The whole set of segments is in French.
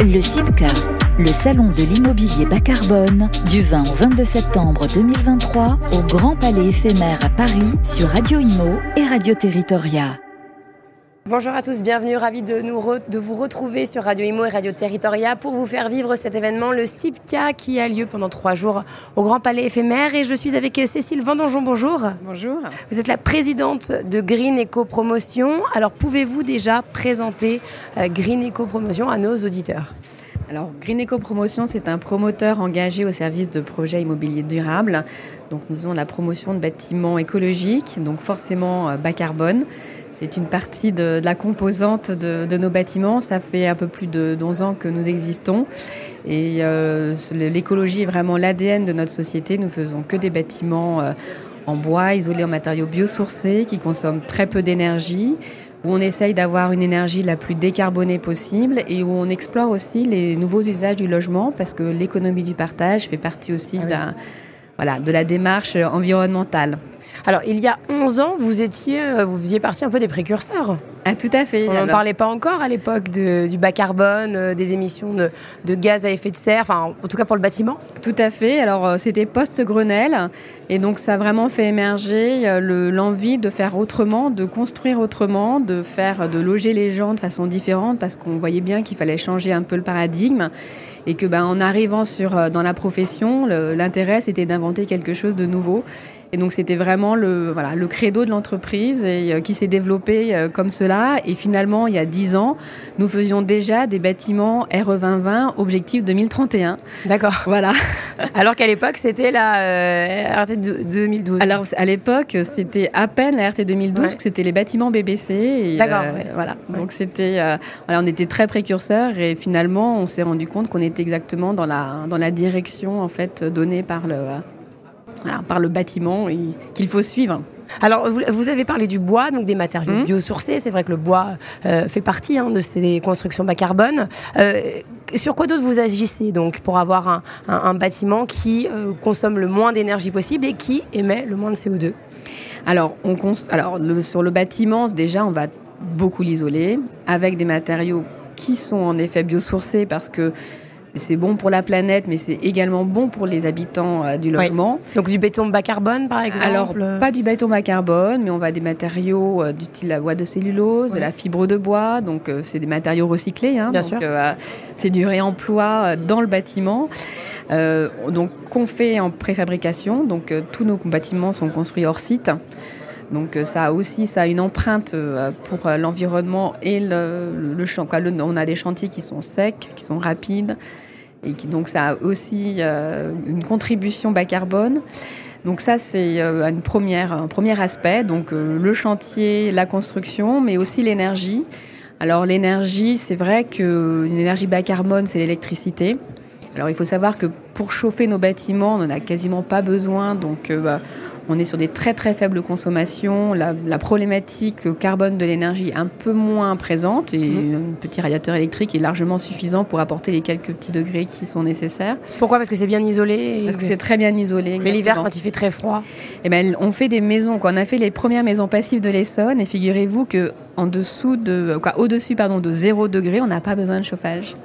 Le CIPCA, le salon de l'immobilier bas carbone, du 20 au 22 septembre 2023 au Grand Palais éphémère à Paris sur Radio Imo et Radio Territoria. Bonjour à tous, bienvenue, ravi de, nous de vous retrouver sur Radio Imo et Radio Territoria pour vous faire vivre cet événement, le CIPCA, qui a lieu pendant trois jours au Grand Palais éphémère. Et je suis avec Cécile Vendonjon, bonjour. Bonjour. Vous êtes la présidente de Green Eco Promotion. Alors pouvez-vous déjà présenter euh, Green Eco Promotion à nos auditeurs? Alors, Green Eco Promotion, c'est un promoteur engagé au service de projets immobiliers durables. Donc, nous faisons la promotion de bâtiments écologiques, donc forcément euh, bas carbone. C'est une partie de, la composante de, nos bâtiments. Ça fait un peu plus de 11 ans que nous existons. Et euh, l'écologie est vraiment l'ADN de notre société. Nous faisons que des bâtiments euh, en bois, isolés en matériaux biosourcés, qui consomment très peu d'énergie où on essaye d'avoir une énergie la plus décarbonée possible et où on explore aussi les nouveaux usages du logement parce que l'économie du partage fait partie aussi ah voilà, de la démarche environnementale. Alors, il y a 11 ans, vous étiez, euh, vous faisiez partie un peu des précurseurs. Ah, tout à fait. On n'en parlait pas encore à l'époque du bas carbone, euh, des émissions de, gaz à effet de serre, enfin, en tout cas pour le bâtiment. Tout à fait. Alors, euh, c'était post-Grenelle. Et donc, ça a vraiment fait émerger l'envie de faire autrement, de construire autrement, de faire, de loger les gens de façon différente, parce qu'on voyait bien qu'il fallait changer un peu le paradigme et que ben, en arrivant sur, dans la profession, l'intérêt c'était d'inventer quelque chose de nouveau et donc c'était vraiment le, voilà, le credo de l'entreprise et, euh, qui s'est développé euh, comme cela. Et finalement, il y a dix ans, nous faisions déjà des bâtiments RE 2020 objectif 2031. D'accord. Voilà. Alors qu'à l'époque, c'était la euh, RT 2012. Alors à l'époque, c'était à peine la RT 2012, que c'était les bâtiments BBC. D'accord. Voilà. Donc c'était, voilà, on était très précurseurs et finalement, on s'est rendu compte qu'on était exactement dans la dans la direction en fait donnée par le par le bâtiment et qu'il faut suivre. Alors, vous, avez parlé du bois, donc des matériaux mmh. biosourcés. C'est vrai que le bois euh, fait partie hein, de ces constructions bas carbone. Euh, sur quoi d'autre vous agissez donc pour avoir un, bâtiment qui euh, consomme le moins d'énergie possible et qui émet le moins de CO2 Alors, on Alors sur le bâtiment, déjà, on va beaucoup l'isoler avec des matériaux qui sont en effet biosourcés parce que c'est bon pour la planète, mais c'est également bon pour les habitants euh, du logement. Donc du béton bas carbone, par exemple Alors, pas du béton bas carbone, mais on va des matériaux euh, du style la bois de cellulose, de la fibre de bois. Donc, euh, c'est des matériaux recyclés. Hein, Bien sûr. c'est du réemploi dans le bâtiment. donc, qu'on fait en préfabrication. Donc, tous nos bâtiments sont construits hors site. Donc ça aussi ça a une empreinte pour l'environnement et le, le champ. On a des chantiers qui sont secs, qui sont rapides, et donc ça a aussi euh, une contribution bas carbone. Donc ça c'est euh, une première, un premier aspect, donc euh, le chantier, la construction, mais aussi l'énergie. Alors l'énergie, c'est vrai qu'une énergie bas carbone, c'est l'électricité. Alors il faut savoir que pour chauffer nos bâtiments, on n'en a quasiment pas besoin, donc bah, on est sur des très très faibles consommations. La, problématique carbone de l'énergie est un peu moins présente et mmh. un petit radiateur électrique est largement suffisant pour apporter les quelques petits degrés qui sont nécessaires. Pourquoi? Parce que c'est bien isolé Parce que c'est très bien isolé. Mais l'hiver, quand il fait très froid eh ben, On fait des maisons. On a fait les premières maisons passives de l'Essonne, et figurez-vous que en dessous de, au-dessus pardon, de 0 degré, on n'a pas besoin de chauffage.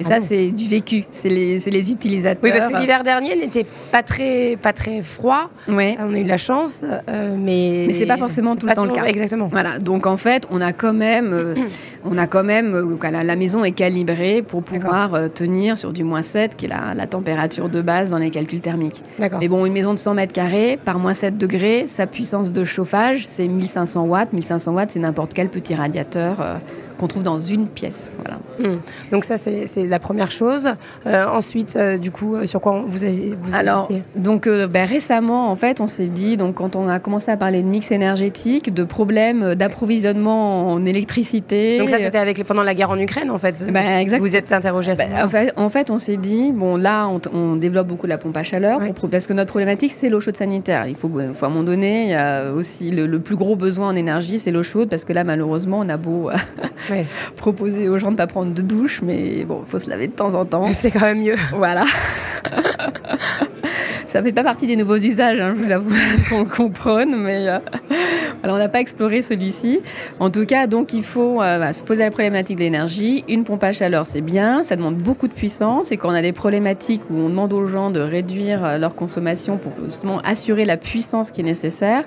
Et ça, ah c'est du vécu. C'est les, les, utilisateurs. Oui, parce que l'hiver dernier n'était pas très, pas très froid. Ouais. On a eu de la chance, euh, mais. Mais c'est pas forcément tout le temps le cas. Exactement. Voilà. Donc en fait, on a quand même, euh, on a quand même, euh, la, maison est calibrée pour pouvoir tenir sur du moins 7, qui est la, la, température de base dans les calculs thermiques. D'accord. Mais bon, une maison de 100 mètres carrés par moins 7 degrés, sa puissance de chauffage, c'est 1500 watts. 1500 watts, c'est n'importe quel petit radiateur qu'on trouve dans une pièce. Voilà. Hmm. Donc ça, c'est la première chose. Euh, ensuite, euh, du coup, euh, sur quoi vous avez vous Alors, donc ben, récemment, en fait, on s'est dit, donc quand on a commencé à parler de mix énergétique, de problèmes d'approvisionnement en électricité. Donc ça, c'était avec pendant la guerre en Ukraine, en fait. Ben, vous êtes interrogé à ce ben, en, fait, en fait, on s'est dit, bon, là, on, développe beaucoup la pompe à chaleur, parce que notre problématique, c'est l'eau chaude sanitaire. Il faut, faut, à un moment donné, il y a aussi le, le plus gros besoin en énergie, c'est l'eau chaude, parce que là, malheureusement, on a beau proposer aux gens de ne pas prendre de douche, mais bon, il faut se laver de temps en temps. C'est quand même mieux. Voilà. ça fait pas partie des nouveaux usages, hein, je vous avoue, qu'on comprenne, mais euh, alors on n'a pas exploré celui-ci. En tout cas, donc il faut euh, bah, se poser la problématique de l'énergie. Une pompe à chaleur, c'est bien, ça demande beaucoup de puissance, et quand on a des problématiques où on demande aux gens de réduire euh, leur consommation pour justement assurer la puissance qui est nécessaire,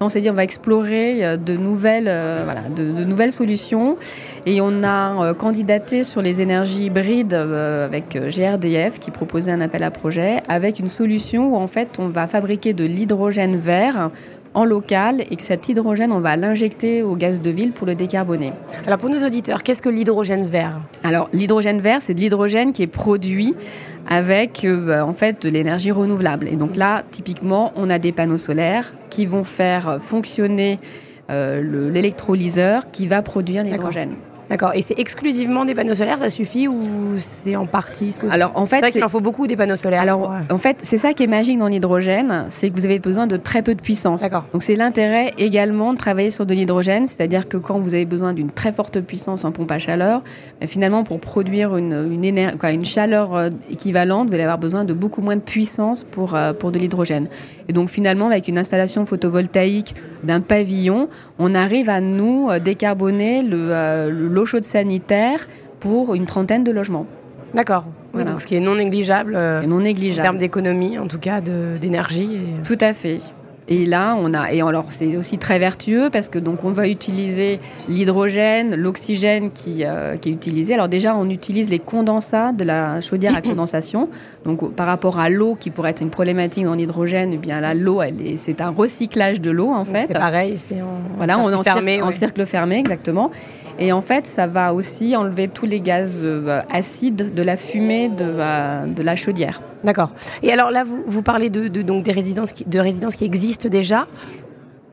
on s'est dit on va explorer euh, de nouvelles, euh, voilà, de, nouvelles solutions et on a euh, candidaté sur les énergies hybrides avec GRDF qui proposait un appel à projet avec une solution où en fait on va fabriquer de l'hydrogène vert en local et que cet hydrogène, on va l'injecter au gaz de ville pour le décarboner. Alors pour nos auditeurs, qu'est-ce que l'hydrogène vert? Alors l'hydrogène vert, c'est de l'hydrogène qui est produit avec euh, bah, en fait de l'énergie renouvelable. Et donc là, typiquement, on a des panneaux solaires qui vont faire fonctionner euh, l'électrolyseur qui va produire l'hydrogène. D'accord. Et c'est exclusivement des panneaux solaires, ça suffit ou c'est en partie ce que... Alors en fait, c'est qu'il en faut beaucoup des panneaux solaires. Alors en fait, c'est ça qui est magique dans l'hydrogène, c'est que vous avez besoin de très peu de puissance. D'accord. Donc c'est l'intérêt également de travailler sur de l'hydrogène, c'est-à-dire que quand vous avez besoin d'une très forte puissance en pompe à chaleur, ben, finalement pour produire une une, quoi, une chaleur euh, équivalente, vous allez avoir besoin de beaucoup moins de puissance pour euh, pour de l'hydrogène. Et donc finalement, avec une installation photovoltaïque d'un pavillon, on arrive à nous euh, décarboner le l'eau chaude sanitaire pour une trentaine de logements. D'accord. donc ce qui est non négligeable, euh, non négligeable. en termes d'économie, en tout cas d'énergie. Et... Tout à fait. Et là, on a et alors c'est aussi très vertueux parce que donc on va utiliser l'hydrogène, l'oxygène qui, euh, qui, est utilisé. Alors déjà, on utilise les condensats de la chaudière à condensation. Donc par rapport à l'eau qui pourrait être une problématique dans l'hydrogène, eh bien là l'eau, elle est, c'est un recyclage de l'eau en fait. C'est pareil, c'est en, voilà, on en fermé, en cercle fermé exactement. Et en fait, ça va aussi enlever tous les gaz euh, acides de la fumée de, euh, de la chaudière. D'accord. Et alors là, vous, vous parlez de, de, donc des résidences qui, de résidences qui existent déjà.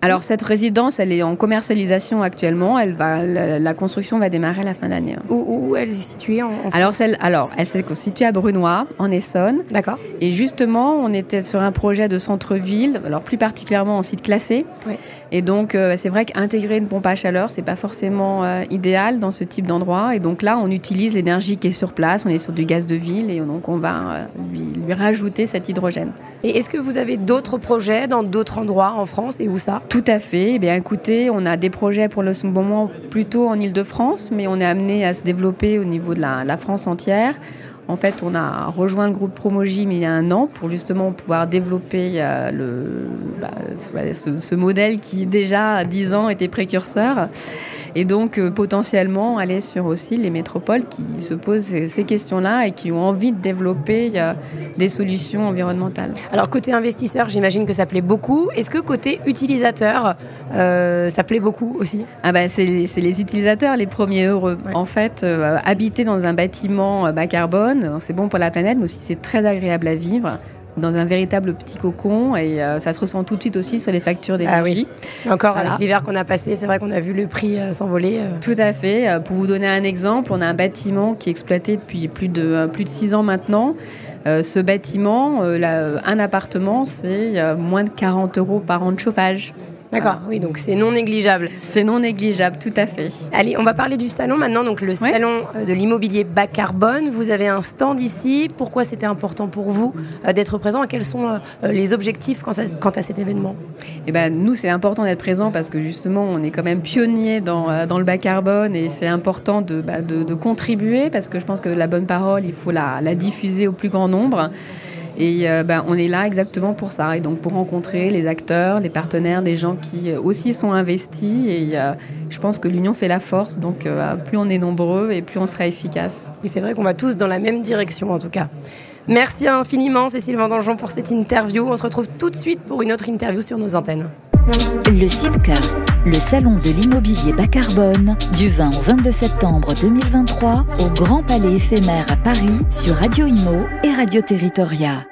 Alors cette résidence, elle est en commercialisation actuellement. Elle va, la, construction va démarrer à la fin d'année. Où, où, elle est située en, Alors, celle, alors elle s'est située à Brunois, en Essonne. D'accord. Et justement, on était sur un projet de centre-ville, alors plus particulièrement en site classé. Oui. Et donc, euh, c'est vrai qu'intégrer une pompe à chaleur, c'est pas forcément euh, idéal dans ce type d'endroit. Et donc là, on utilise l'énergie qui est sur place. On est sur du gaz de ville et donc on va euh, lui, lui, rajouter cet hydrogène. Et est-ce que vous avez d'autres projets dans d'autres endroits en France et où ça? Tout à fait. Eh bien, écoutez, on a des projets pour le moment plutôt en Ile-de-France, mais on est amené à se développer au niveau de la, la France entière. En fait, on a rejoint le groupe Promogym il y a un an pour justement pouvoir développer euh, le, bah, ce, ce, modèle qui déjà à 10 ans était précurseur et donc euh, potentiellement aller sur aussi les métropoles qui se posent ces questions-là et qui ont envie de développer euh, des solutions environnementales. Alors côté investisseur, j'imagine que ça plaît beaucoup. Est-ce que côté utilisateur, euh, ça plaît beaucoup aussi? Ah bah c'est les utilisateurs les premiers heureux. Ouais. En fait, habiter dans un bâtiment bas carbone, c'est bon pour la planète, mais aussi c'est très agréable à vivre dans un véritable petit cocon et euh, ça se ressent tout de suite aussi sur les factures d'énergie. Ah oui. Encore voilà. avec l'hiver qu'on a passé, c'est vrai qu'on a vu le prix euh, s'envoler. Euh. Tout à fait. Pour vous donner un exemple, on a un bâtiment qui est exploité depuis plus de plus de six ans maintenant. Ce bâtiment, là, un appartement, c'est moins de 40 euros par an de chauffage. D'accord, oui, donc c'est non négligeable. C'est non négligeable, tout à fait. Allez, on va parler du salon maintenant, donc le ouais. salon de l'immobilier bas carbone. Vous avez un stand ici. Pourquoi c'était important pour vous euh, d'être présent? Quels sont euh, les objectifs quant à, quant à cet événement? Eh ben, nous, c'est important d'être présent parce que justement, on est quand même pionnier dans, euh, dans le bas carbone et c'est important de, bah, de, de, contribuer parce que je pense que la bonne parole, il faut la, la diffuser au plus grand nombre. Et euh, ben, on est là exactement pour ça, et donc pour rencontrer les acteurs, les partenaires, des gens qui euh, aussi sont investis. Et euh, je pense que l'union fait la force, donc euh, plus on est nombreux et plus on sera efficace. Et c'est vrai qu'on va tous dans la même direction en tout cas. Merci infiniment Cécile Vendongeon pour cette interview. On se retrouve tout de suite pour une autre interview sur nos antennes. Le CIPCA, le salon de l'immobilier bas carbone, du 20 au 22 septembre 2023 au Grand Palais éphémère à Paris sur Radio Imo et Radio Territoria.